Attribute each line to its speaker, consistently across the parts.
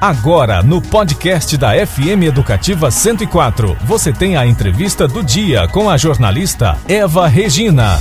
Speaker 1: Agora, no podcast da FM Educativa 104, você tem a entrevista do dia com a jornalista Eva Regina.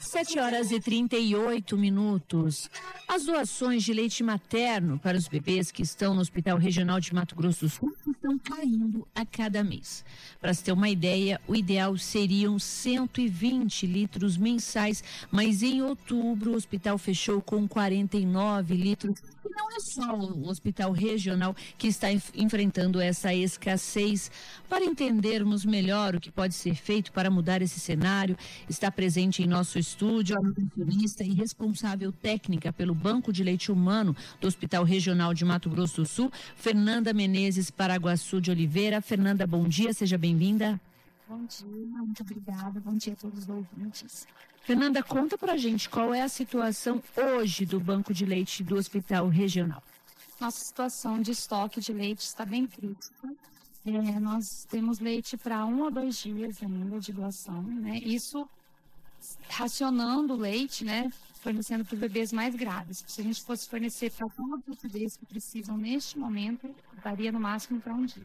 Speaker 2: 7 horas e 38 minutos. As doações de leite materno para os bebês que estão no Hospital Regional de Mato Grosso do Sul estão caindo a cada mês. Para se ter uma ideia, o ideal seriam 120 litros mensais, mas em outubro o hospital fechou com 49 litros. E não é só o Hospital Regional que está enfrentando essa escassez. Para entendermos melhor o que pode ser feito para mudar esse cenário, está presente em nosso estúdio a nutricionista e responsável técnica pelo Banco de Leite Humano do Hospital Regional de Mato Grosso do Sul, Fernanda Menezes Paraguaçu de Oliveira. Fernanda, bom dia, seja bem-vinda.
Speaker 3: Bom dia, muito obrigada. Bom dia a todos os ouvintes.
Speaker 2: Fernanda, conta pra gente qual é a situação hoje do Banco de Leite do Hospital Regional.
Speaker 3: Nossa situação de estoque de leite está bem crítica. É, nós temos leite para um ou dois dias ainda de doação, né? Isso racionando o leite, né? Fornecendo para os bebês mais graves. Se a gente fosse fornecer para todos os bebês que precisam neste momento, daria no máximo para um dia.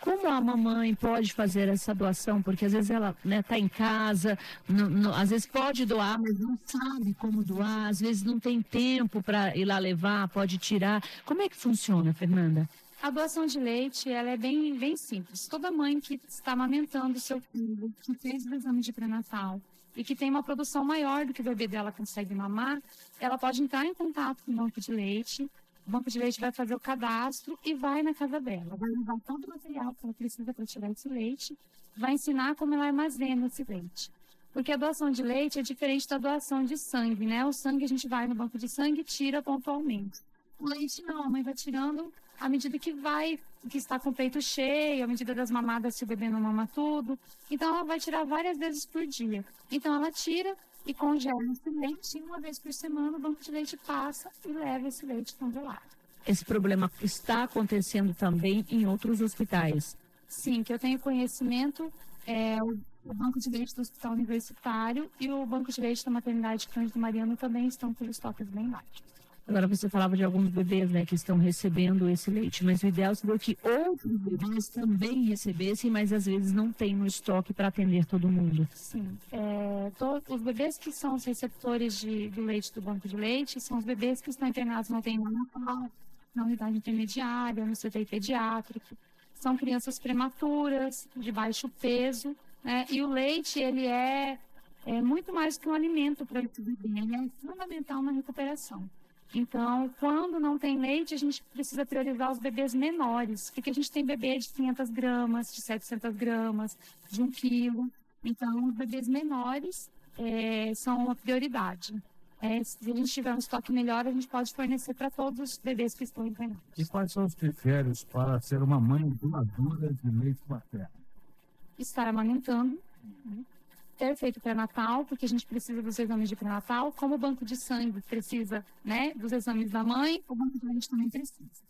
Speaker 2: Como a mamãe pode fazer essa doação? Porque às vezes ela está né, tá em casa, não, não, às vezes pode doar, mas não sabe como doar, às vezes não tem tempo para ir lá levar, pode tirar. Como é que funciona, Fernanda?
Speaker 3: A doação de leite ela é bem, bem simples. Toda mãe que está amamentando seu filho, que fez o exame de pré-natal, e que tem uma produção maior do que o bebê dela consegue mamar, ela pode entrar em contato com o banco de leite. O banco de leite vai fazer o cadastro e vai na casa dela. Vai levar todo o material que ela precisa para tirar esse leite, vai ensinar como ela armazena esse leite. Porque a doação de leite é diferente da doação de sangue, né? O sangue a gente vai no banco de sangue e tira pontualmente. O leite não, a mãe vai tirando à medida que vai, que está com o peito cheio, à medida das mamadas, se o bebê não mama tudo. Então, ela vai tirar várias vezes por dia. Então, ela tira e congela esse leite. E uma vez por semana, o banco de leite passa e leva esse leite congelado.
Speaker 2: Esse problema está acontecendo também em outros hospitais?
Speaker 3: Sim, que eu tenho conhecimento, é, o, o Banco de Leite do Hospital Universitário e o Banco de Leite da Maternidade Cândido Mariano também estão com estoques bem baixos.
Speaker 2: Agora você falava de alguns bebês, né, que estão recebendo esse leite, mas o ideal seria que outros bebês também recebessem, mas às vezes não tem no estoque para atender todo mundo.
Speaker 3: Sim. É, os bebês que são os receptores de, do leite do banco de leite são os bebês que estão internados na UTI neonatal, na unidade intermediária, no CTI pediátrico. São crianças prematuras, de baixo peso, né? E o leite, ele é, é muito mais que um alimento para esse bebê, ele é fundamental na recuperação. Então, quando não tem leite, a gente precisa priorizar os bebês menores, porque a gente tem bebê de 500 gramas, de 700 gramas, de 1 quilo. Então, os bebês menores é, são uma prioridade. É, se a gente tiver um estoque melhor, a gente pode fornecer para todos os bebês que estão internados.
Speaker 4: E quais são os critérios para ser uma mãe doadora de leite materno?
Speaker 3: Estar amamentando, né? Ter feito pré-natal, porque a gente precisa dos exames de pré-natal, como o banco de sangue precisa né, dos exames da mãe, o banco de leite também precisa.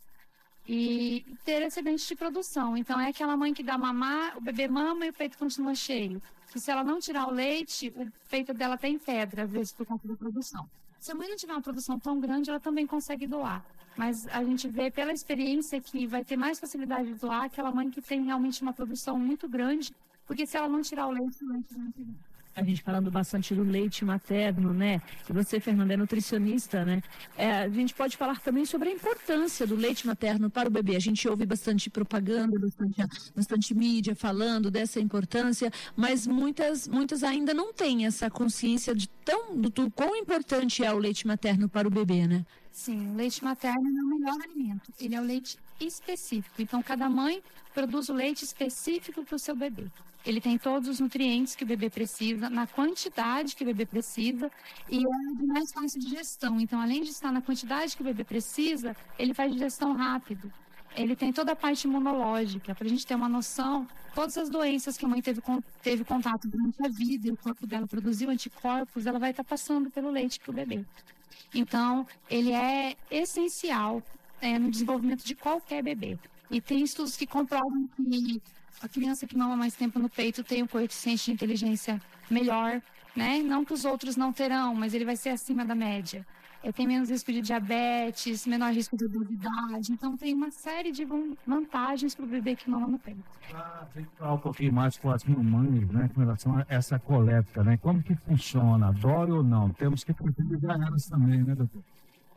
Speaker 3: E ter excedente de produção. Então, é aquela mãe que dá mamar, o bebê mama e o peito continua cheio. E se ela não tirar o leite, o peito dela tem pedra, às vezes, por conta da produção. Se a mãe não tiver uma produção tão grande, ela também consegue doar. Mas a gente vê pela experiência que vai ter mais facilidade de doar aquela mãe que tem realmente uma produção muito grande porque se ela não tirar o leite, o leite não tirar.
Speaker 2: A gente falando bastante do leite materno, né? E você, Fernanda, é nutricionista, né? É, a gente pode falar também sobre a importância do leite materno para o bebê. A gente ouve bastante propaganda, bastante, bastante mídia falando dessa importância, mas muitas, muitas ainda não têm essa consciência de tão, do, do quão importante é o leite materno para o bebê, né?
Speaker 3: Sim, o leite materno é o melhor alimento. Ele é o leite específico. Então, cada mãe produz o leite específico para o seu bebê. Ele tem todos os nutrientes que o bebê precisa, na quantidade que o bebê precisa, e é de mais fácil digestão. Então, além de estar na quantidade que o bebê precisa, ele faz digestão rápido. Ele tem toda a parte imunológica, para a gente ter uma noção, todas as doenças que a mãe teve, teve contato durante a vida e o corpo dela produziu anticorpos, ela vai estar passando pelo leite para o bebê. Então, ele é essencial é, no desenvolvimento de qualquer bebê. E tem estudos que comprovam que a criança que mama mais tempo no peito tem um coeficiente de inteligência melhor, né? Não que os outros não terão, mas ele vai ser acima da média. É, tem menos risco de diabetes, menor risco de obesidade. Então, tem uma série de vantagens para o bebê que mama no peito.
Speaker 4: Ah, tem que falar um pouquinho mais com as mamães, né, com relação a essa coleta, né? Como que funciona? Dói ou não? Temos que tranquilizar elas também, né, doutor?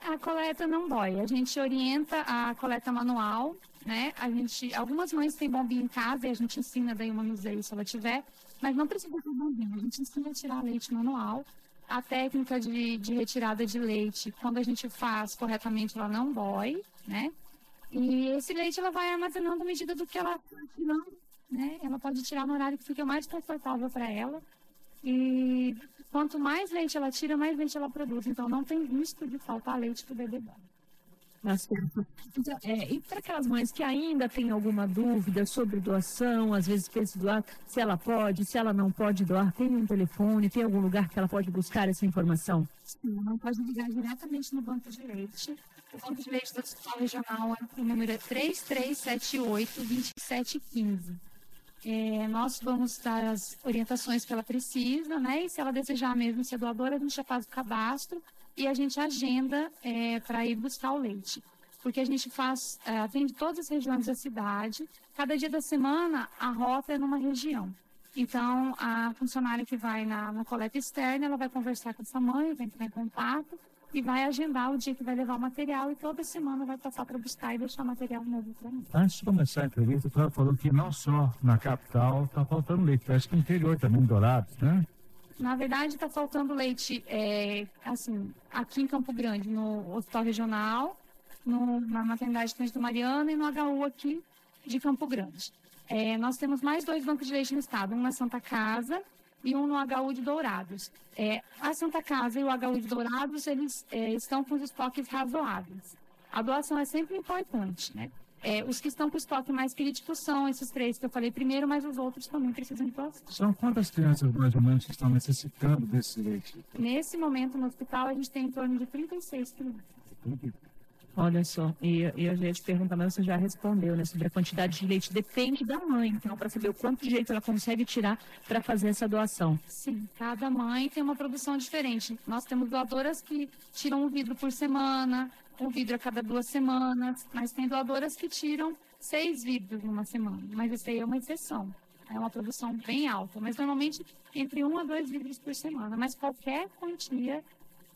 Speaker 3: A coleta não dói. A gente orienta a coleta manual, né? A gente, algumas mães têm bombinha em casa e a gente ensina daí o manuseio se ela tiver, mas não precisa ter bombinha. A gente ensina a tirar leite manual. A técnica de, de retirada de leite, quando a gente faz corretamente, ela não dói, né? E esse leite ela vai armazenando à medida do que ela tirando, né? Ela pode tirar no horário que fica mais confortável para ela. E quanto mais leite ela tira, mais leite ela produz. Então não tem risco de faltar leite para o bebê.
Speaker 2: Então, é, e para aquelas mães que ainda têm alguma dúvida sobre doação, às vezes pensam doar, se ela pode, se ela não pode doar, tem um telefone, tem algum lugar que ela pode buscar essa informação?
Speaker 3: Sim, ela pode ligar diretamente no banco de leite. O banco de leite do Hospital Regional, o número é 3378-2715. É, nós vamos dar as orientações que ela precisa, né? E se ela desejar mesmo ser doadora, a gente já faz o cadastro e a gente agenda é, para ir buscar o leite. Porque a gente faz, é, atende todas as regiões da cidade. Cada dia da semana, a rota é numa região. Então, a funcionária que vai na, na coleta externa, ela vai conversar com essa mãe, vai entrar em contato e vai agendar o dia que vai levar o material e toda semana vai passar para buscar e deixar material novo para mim.
Speaker 4: Antes de começar a entrevista, o senhora falou que não só na capital está faltando leite, parece que no interior também, Dourados, né?
Speaker 3: Na verdade, está faltando leite, é, assim, aqui em Campo Grande, no Hospital Regional, no, na Maternidade Cândido Mariana e no HU aqui de Campo Grande. É, nós temos mais dois bancos de leite no estado, um na Santa Casa e um no HU de Dourados. É, a Santa Casa e o HU de Dourados, eles é, estão com os estoques razoáveis. A doação é sempre importante, né? É, os que estão com estoque mais crítico são esses três que eu falei primeiro, mas os outros também precisam de doação.
Speaker 4: São quantas crianças, mais ou menos, que estão necessitando desse leite?
Speaker 3: Nesse momento, no hospital, a gente tem em torno de 36 crianças.
Speaker 2: Olha só, e, e a gente pergunta, mas você já respondeu, né? Sobre a quantidade de leite. Depende da mãe, então, para saber o quanto de leite ela consegue tirar para fazer essa doação.
Speaker 3: Sim, cada mãe tem uma produção diferente. Nós temos doadoras que tiram um vidro por semana, um vidro a cada duas semanas, mas tem doadoras que tiram seis vidros numa semana. Mas isso aí é uma exceção. É uma produção bem alta, mas normalmente entre um a dois vidros por semana. Mas qualquer quantia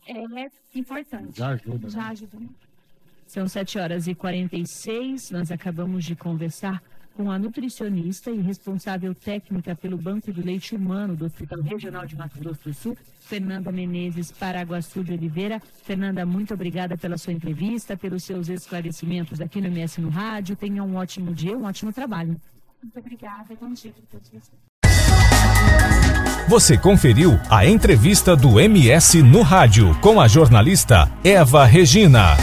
Speaker 3: é importante.
Speaker 4: Já ajuda.
Speaker 3: Já
Speaker 4: né?
Speaker 3: ajuda.
Speaker 2: São 7 horas e 46. Nós acabamos de conversar com a nutricionista e responsável técnica pelo Banco de Leite Humano do Hospital Regional de Mato Grosso do Sul, Fernanda Menezes Paraguaçu de Oliveira. Fernanda, muito obrigada pela sua entrevista, pelos seus esclarecimentos aqui no MS no Rádio. Tenha um ótimo dia, um ótimo trabalho.
Speaker 3: Muito obrigada. Bom dia todos vocês.
Speaker 1: Você conferiu a entrevista do MS no Rádio com a jornalista Eva Regina.